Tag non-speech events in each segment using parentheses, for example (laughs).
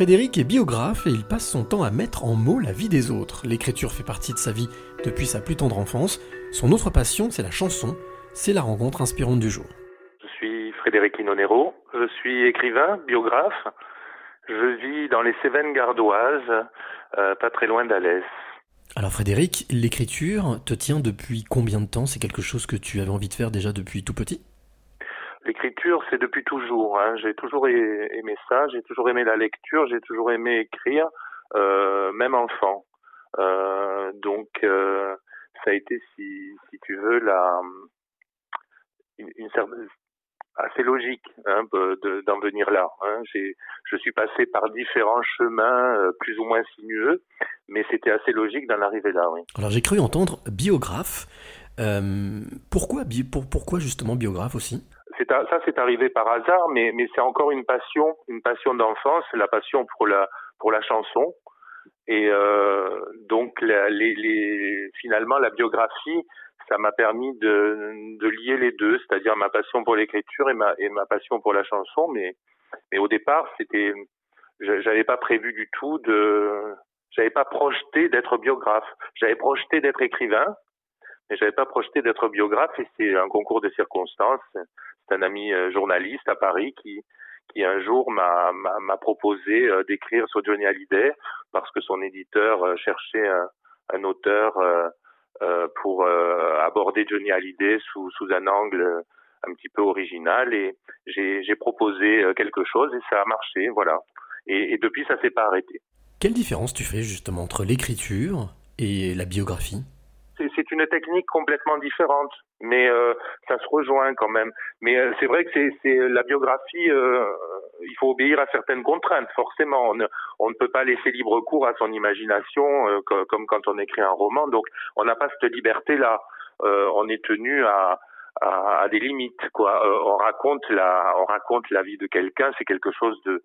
Frédéric est biographe et il passe son temps à mettre en mots la vie des autres. L'écriture fait partie de sa vie depuis sa plus tendre enfance. Son autre passion, c'est la chanson. C'est la rencontre inspirante du jour. Je suis Frédéric Inonero. Je suis écrivain, biographe. Je vis dans les Cévennes gardoises, euh, pas très loin d'Alès. Alors Frédéric, l'écriture te tient depuis combien de temps? C'est quelque chose que tu avais envie de faire déjà depuis tout petit? L'écriture, c'est depuis toujours. Hein. J'ai toujours aimé ça, j'ai toujours aimé la lecture, j'ai toujours aimé écrire, euh, même enfant. Euh, donc, euh, ça a été, si, tu veux, une, assez logique hein, d'en venir là. Hein. Je suis passé par différents chemins plus ou moins sinueux, mais c'était assez logique d'en arriver là. Alors j'ai cru entendre biographe. Pourquoi, pour, pourquoi justement biographe aussi? Ça c'est arrivé par hasard, mais, c'est encore une passion, une passion d'enfance, la passion pour la chanson. Et euh, donc finalement la biographie, ça m'a permis de, lier les deux, c'est-à-dire ma passion pour l'écriture et ma passion pour la chanson. Mais mais au départ c'était, j'avais pas prévu du tout de, j'avais pas projeté d'être biographe. J'avais projeté d'être écrivain, mais j'avais pas projeté d'être biographe. Et c'est un concours de circonstances un ami euh, journaliste à Paris qui qui un jour m'a m'a proposé euh, d'écrire sur Johnny Hallyday parce que son éditeur euh, cherchait un, un auteur pour aborder Johnny Hallyday sous sous un angle un petit peu original et j'ai proposé quelque chose et ça a marché voilà et, et depuis ça s'est pas arrêté. Quelle différence tu fais justement entre l'écriture et la biographie? C'est une technique complètement différente, mais euh, ça se rejoint quand même. Mais euh, c'est vrai que c'est la biographie. Euh, il faut obéir à certaines contraintes, forcément. On ne, peut pas laisser libre cours à son imagination comme quand on écrit un roman. Donc, on n'a pas cette liberté-là. on est tenu à, des limites. On raconte la vie de quelqu'un. C'est quelque chose de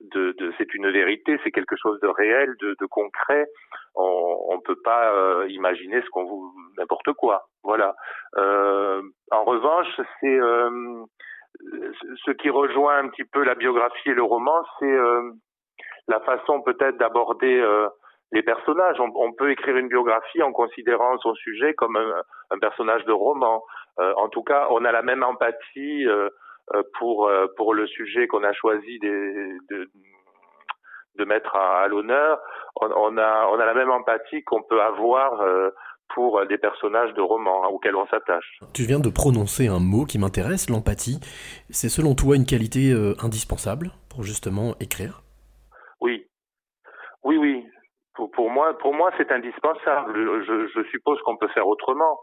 de, de c'est une vérité, c'est quelque chose de réel, de, de concret. On ne peut pas euh, imaginer ce qu'on vous n'importe quoi. Voilà. Euh, en revanche, c'est euh, ce qui rejoint un petit peu la biographie et le roman, c'est euh, la façon peut-être d'aborder euh, les personnages. On, peut écrire une biographie en considérant son sujet comme un, un personnage de roman. en tout cas, on a la même empathie euh, pour euh, pour le sujet qu'on a choisi de, de, de mettre à, à l'honneur, on, on, a on a la même empathie qu'on peut avoir euh, pour des personnages de romans hein, auxquels on s'attache. Tu viens de prononcer un mot qui m'intéresse, l'empathie. C'est selon toi une qualité indispensable pour justement écrire? Oui, oui, oui. Pour, pour moi, pour moi, c'est indispensable. Je, je suppose qu'on peut faire autrement.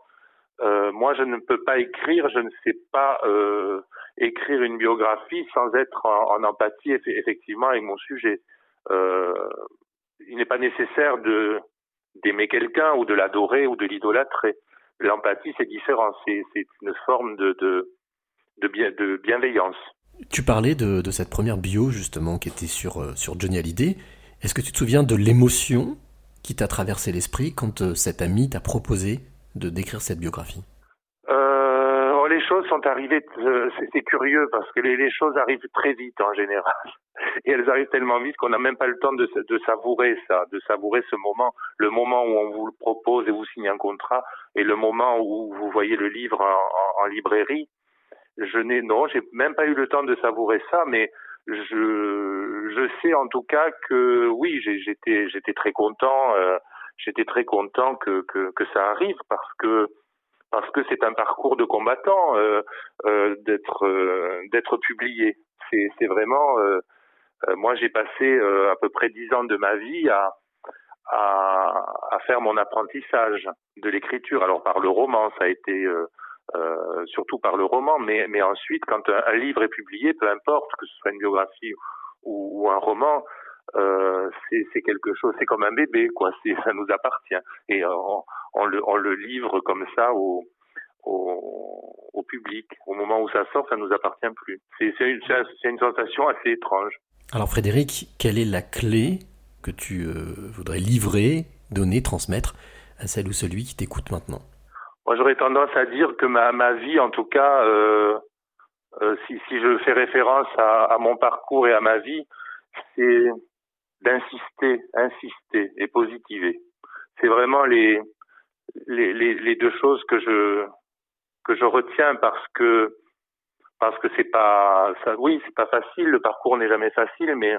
Euh, moi, je ne peux pas écrire, je ne sais pas euh, écrire une biographie sans être en, empathie effectivement avec mon sujet. Euh, il n'est pas nécessaire d'aimer quelqu'un ou de l'adorer ou de l'idolâtrer. L'empathie, c'est différent, c'est une forme de, de, de, bien, de bienveillance. Tu parlais de, cette première bio justement qui était sur, sur Johnny Hallyday. Est-ce que tu te souviens de l'émotion qui t'a traversé l'esprit quand cet ami t'a proposé de décrire cette biographie euh, oh, Les choses sont arrivées, euh, c'est curieux parce que les, choses arrivent très vite en général. (laughs) Et elles arrivent tellement vite qu'on n'a même pas le temps de, savourer ça, de savourer ce moment, le moment où on vous le propose et vous signez un contrat, et le moment où vous voyez le livre en, en, en librairie. Je n'ai non, j'ai même pas eu le temps de savourer ça, mais je, sais en tout cas que oui, j'étais j'étais très content. Euh, j'étais très content que, que, que, ça arrive parce que parce que c'est un parcours de combattant euh, euh, d'être euh, d'être publié. C'est vraiment euh, euh, moi j'ai passé à peu près dix ans de ma vie à à, à faire mon apprentissage de l'écriture. Alors par le roman, ça a été surtout par le roman, mais mais ensuite quand un, un, livre est publié, peu importe que ce soit une biographie ou, ou un roman, euh, c'est quelque chose, c'est comme un bébé, quoi. (laughs) Ça nous appartient et on, on, le, on le livre comme ça au, au, au, public. Au moment où ça sort, ça nous appartient plus. C'est une, une sensation assez étrange. Alors Frédéric, quelle est la clé que tu euh, voudrais livrer, donner, transmettre à celle ou celui qui t'écoute maintenant? Moi, j'aurais tendance à dire que ma, ma vie, en tout cas, euh, euh, si, si je fais référence à, à mon parcours et à ma vie, c'est d'insister, insister et positiver. C'est vraiment les, les, deux choses que je que je retiens parce que parce que c'est pas ça oui c'est pas facile le parcours n'est jamais facile mais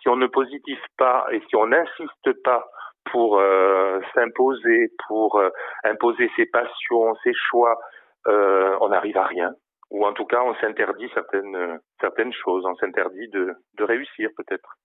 si on ne positive pas et si on n'insiste pas pour euh, s'imposer pour euh, imposer ses passions ses choix euh, on n'arrive à rien. Ou en tout cas on s'interdit certaines certaines choses. On s'interdit de de réussir peut-être